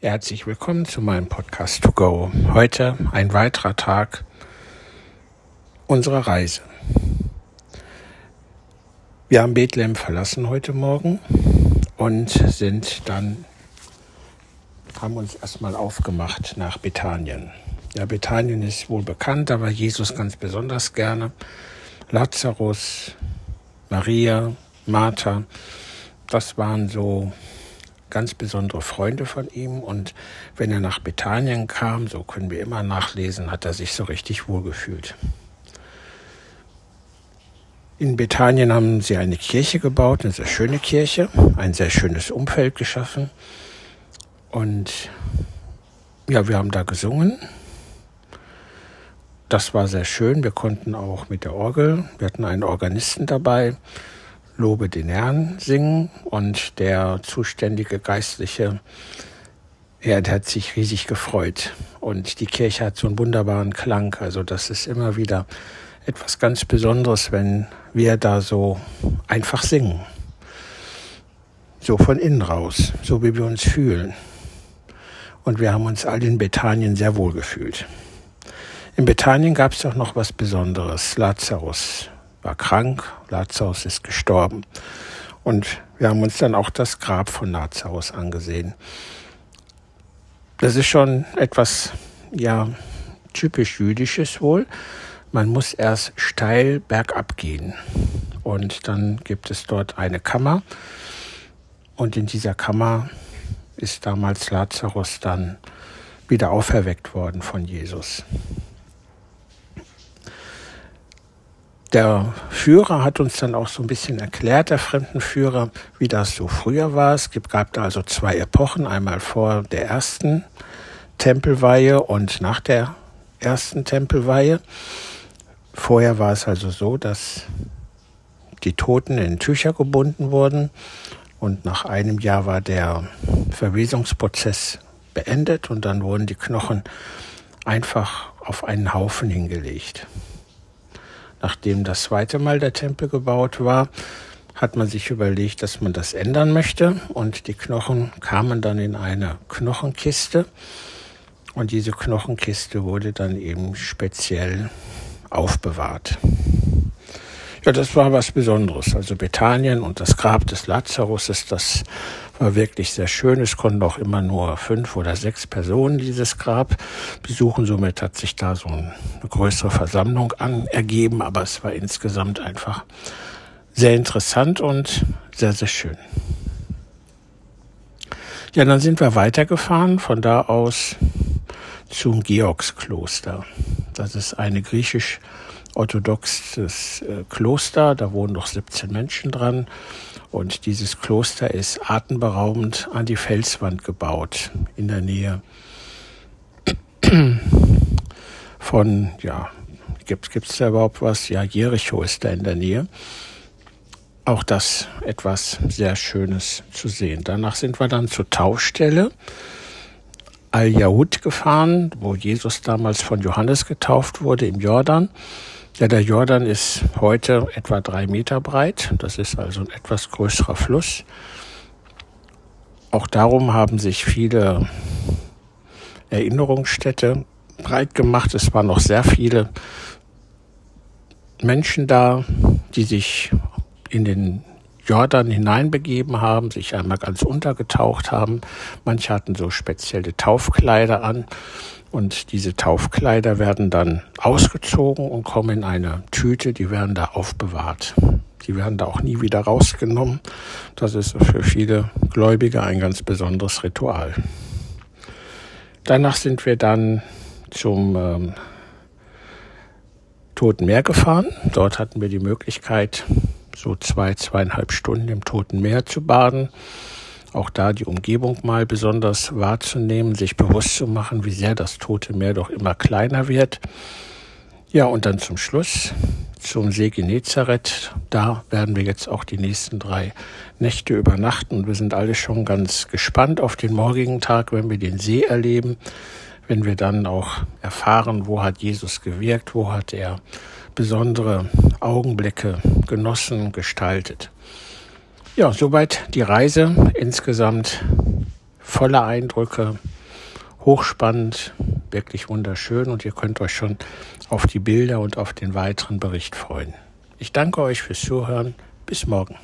Herzlich willkommen zu meinem Podcast To Go. Heute ein weiterer Tag unserer Reise. Wir haben Bethlehem verlassen heute Morgen und sind dann, haben uns erstmal aufgemacht nach Bethanien. Ja, Bethanien ist wohl bekannt, aber Jesus ganz besonders gerne. Lazarus, Maria, Martha, das waren so ganz besondere Freunde von ihm und wenn er nach Bethanien kam, so können wir immer nachlesen, hat er sich so richtig wohlgefühlt. In Bethanien haben sie eine Kirche gebaut, eine sehr schöne Kirche, ein sehr schönes Umfeld geschaffen und ja, wir haben da gesungen. Das war sehr schön. Wir konnten auch mit der Orgel, wir hatten einen Organisten dabei, Lobe den Herrn singen und der zuständige Geistliche, der hat sich riesig gefreut und die Kirche hat so einen wunderbaren Klang. Also das ist immer wieder etwas ganz Besonderes, wenn wir da so einfach singen. So von innen raus, so wie wir uns fühlen. Und wir haben uns all in Bethanien sehr wohl gefühlt. In Bethanien gab es doch noch was Besonderes. Lazarus war krank, Lazarus ist gestorben. Und wir haben uns dann auch das Grab von Lazarus angesehen. Das ist schon etwas, ja, typisch jüdisches wohl. Man muss erst steil bergab gehen. Und dann gibt es dort eine Kammer. Und in dieser Kammer ist damals Lazarus dann wieder auferweckt worden von Jesus. Der Führer hat uns dann auch so ein bisschen erklärt, der Fremdenführer, wie das so früher war. Es gab da also zwei Epochen, einmal vor der ersten Tempelweihe und nach der ersten Tempelweihe. Vorher war es also so, dass die Toten in Tücher gebunden wurden und nach einem Jahr war der Verwesungsprozess beendet und dann wurden die Knochen einfach auf einen Haufen hingelegt. Nachdem das zweite Mal der Tempel gebaut war, hat man sich überlegt, dass man das ändern möchte und die Knochen kamen dann in eine Knochenkiste und diese Knochenkiste wurde dann eben speziell aufbewahrt. Ja, das war was Besonderes. Also Bethanien und das Grab des Lazarus ist das war wirklich sehr schön. Es konnten auch immer nur fünf oder sechs Personen dieses Grab besuchen. Somit hat sich da so eine größere Versammlung an ergeben. Aber es war insgesamt einfach sehr interessant und sehr, sehr schön. Ja, dann sind wir weitergefahren. Von da aus zum Georgskloster. Das ist eine griechisch-orthodoxes äh, Kloster. Da wohnen noch 17 Menschen dran. Und dieses Kloster ist atemberaubend an die Felswand gebaut, in der Nähe von, ja, gibt es da überhaupt was? Ja, Jericho ist da in der Nähe. Auch das etwas sehr Schönes zu sehen. Danach sind wir dann zur Taufstelle Al-Yahud gefahren, wo Jesus damals von Johannes getauft wurde im Jordan. Ja, der Jordan ist heute etwa drei Meter breit. Das ist also ein etwas größerer Fluss. Auch darum haben sich viele Erinnerungsstätte breit gemacht. Es waren noch sehr viele Menschen da, die sich in den Jordan hineinbegeben haben, sich einmal ganz untergetaucht haben. Manche hatten so spezielle Taufkleider an und diese Taufkleider werden dann ausgezogen und kommen in eine Tüte, die werden da aufbewahrt. Die werden da auch nie wieder rausgenommen. Das ist für viele Gläubige ein ganz besonderes Ritual. Danach sind wir dann zum ähm, Toten Meer gefahren. Dort hatten wir die Möglichkeit, so zwei, zweieinhalb Stunden im Toten Meer zu baden auch da die Umgebung mal besonders wahrzunehmen, sich bewusst zu machen, wie sehr das Tote Meer doch immer kleiner wird. Ja, und dann zum Schluss zum See Genezareth. Da werden wir jetzt auch die nächsten drei Nächte übernachten. Wir sind alle schon ganz gespannt auf den morgigen Tag, wenn wir den See erleben, wenn wir dann auch erfahren, wo hat Jesus gewirkt, wo hat er besondere Augenblicke genossen, gestaltet. Ja, soweit die Reise. Insgesamt voller Eindrücke, hochspannend, wirklich wunderschön und ihr könnt euch schon auf die Bilder und auf den weiteren Bericht freuen. Ich danke euch fürs Zuhören. Bis morgen.